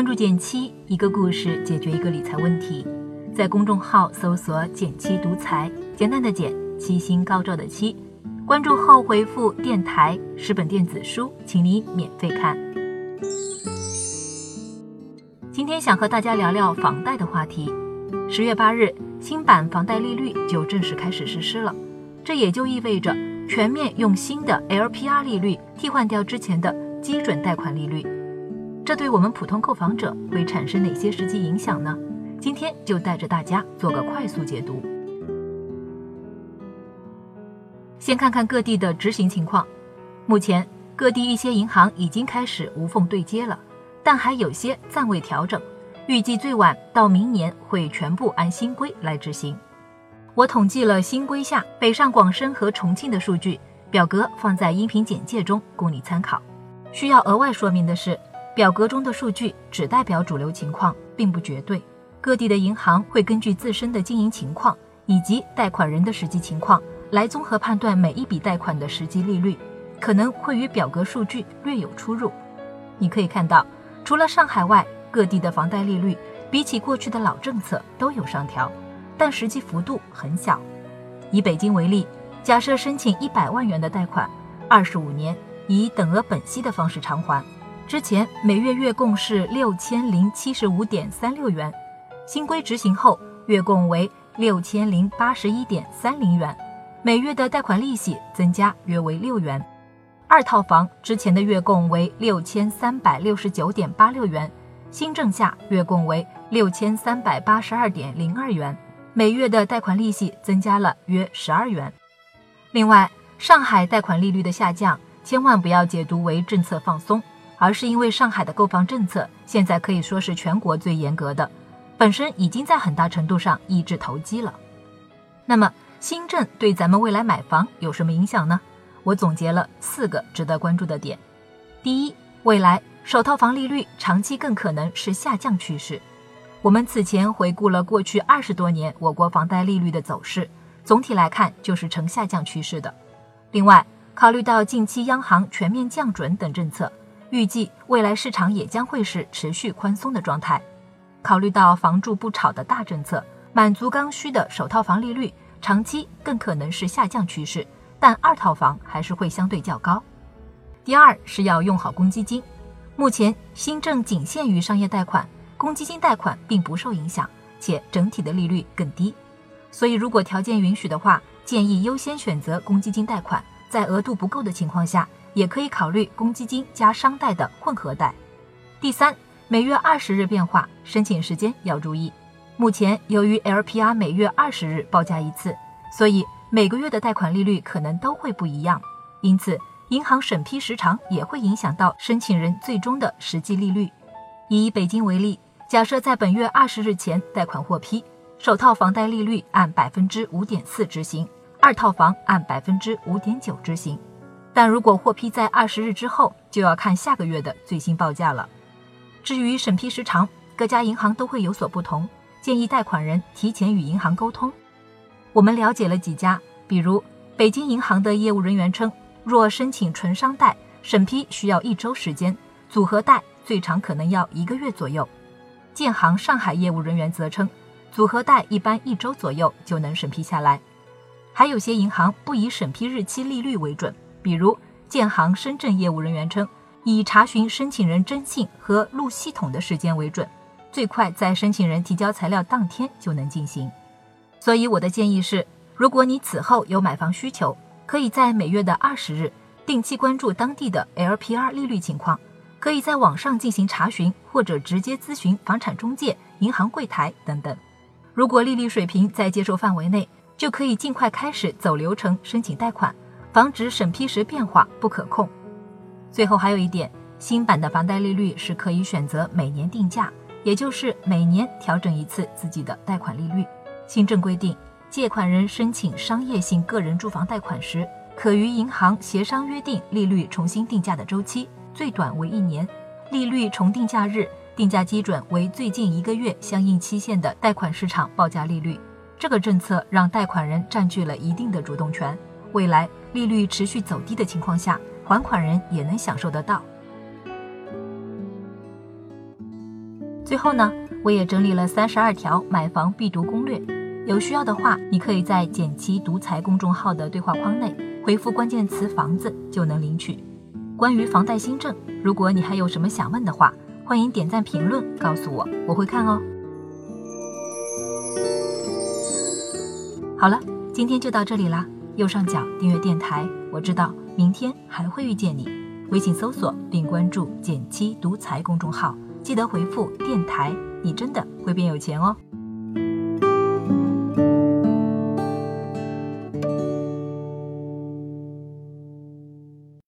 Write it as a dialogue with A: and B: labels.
A: 关注减七，一个故事解决一个理财问题。在公众号搜索“减七独裁，简单的简，七星高照的七。关注后回复“电台”十本电子书，请你免费看。今天想和大家聊聊房贷的话题。十月八日，新版房贷利率就正式开始实施了，这也就意味着全面用新的 LPR 利率替换掉之前的基准贷款利率。这对我们普通购房者会产生哪些实际影响呢？今天就带着大家做个快速解读。先看看各地的执行情况。目前，各地一些银行已经开始无缝对接了，但还有些暂未调整，预计最晚到明年会全部按新规来执行。我统计了新规下北上广深和重庆的数据，表格放在音频简介中供你参考。需要额外说明的是，表格中的数据只代表主流情况，并不绝对。各地的银行会根据自身的经营情况以及贷款人的实际情况来综合判断每一笔贷款的实际利率，可能会与表格数据略有出入。你可以看到，除了上海外，各地的房贷利率比起过去的老政策都有上调，但实际幅度很小。以北京为例，假设申请一百万元的贷款，二十五年以等额本息的方式偿还，之前每月月供是六千零七十五点三六元。新规执行后，月供为六千零八十一点三零元，每月的贷款利息增加约为六元。二套房之前的月供为六千三百六十九点八六元，新政下月供为六千三百八十二点零二元，每月的贷款利息增加了约十二元。另外，上海贷款利率的下降，千万不要解读为政策放松，而是因为上海的购房政策现在可以说是全国最严格的。本身已经在很大程度上抑制投机了。那么新政对咱们未来买房有什么影响呢？我总结了四个值得关注的点。第一，未来首套房利率长期更可能是下降趋势。我们此前回顾了过去二十多年我国房贷利率的走势，总体来看就是呈下降趋势的。另外，考虑到近期央行全面降准等政策，预计未来市场也将会是持续宽松的状态。考虑到房住不炒的大政策，满足刚需的首套房利率长期更可能是下降趋势，但二套房还是会相对较高。第二是要用好公积金，目前新政仅限于商业贷款，公积金贷款并不受影响，且整体的利率更低，所以如果条件允许的话，建议优先选择公积金贷款，在额度不够的情况下，也可以考虑公积金加商贷的混合贷。第三。每月二十日变化，申请时间要注意。目前由于 LPR 每月二十日报价一次，所以每个月的贷款利率可能都会不一样。因此，银行审批时长也会影响到申请人最终的实际利率。以北京为例，假设在本月二十日前贷款获批，首套房贷利率按百分之五点四执行，二套房按百分之五点九执行。但如果获批在二十日之后，就要看下个月的最新报价了。至于审批时长，各家银行都会有所不同，建议贷款人提前与银行沟通。我们了解了几家，比如北京银行的业务人员称，若申请纯商贷，审批需要一周时间；组合贷最长可能要一个月左右。建行上海业务人员则称，组合贷一般一周左右就能审批下来。还有些银行不以审批日期利率为准，比如建行深圳业务人员称。以查询申请人征信和录系统的时间为准，最快在申请人提交材料当天就能进行。所以我的建议是，如果你此后有买房需求，可以在每月的二十日定期关注当地的 LPR 利率情况，可以在网上进行查询，或者直接咨询房产中介、银行柜台等等。如果利率水平在接受范围内，就可以尽快开始走流程申请贷款，防止审批时变化不可控。最后还有一点，新版的房贷利率是可以选择每年定价，也就是每年调整一次自己的贷款利率。新政规定，借款人申请商业性个人住房贷款时，可与银行协商约定利率重新定价的周期，最短为一年。利率重定价日，定价基准为最近一个月相应期限的贷款市场报价利率。这个政策让贷款人占据了一定的主动权。未来利率持续走低的情况下。还款人也能享受得到。最后呢，我也整理了三十二条买房必读攻略，有需要的话，你可以在“简七独裁”公众号的对话框内回复关键词“房子”就能领取。关于房贷新政，如果你还有什么想问的话，欢迎点赞评论告诉我，我会看哦。好了，今天就到这里啦。右上角订阅电台，我知道明天还会遇见你。微信搜索并关注“减七独裁”公众号，记得回复“电台”，你真的会变有钱哦。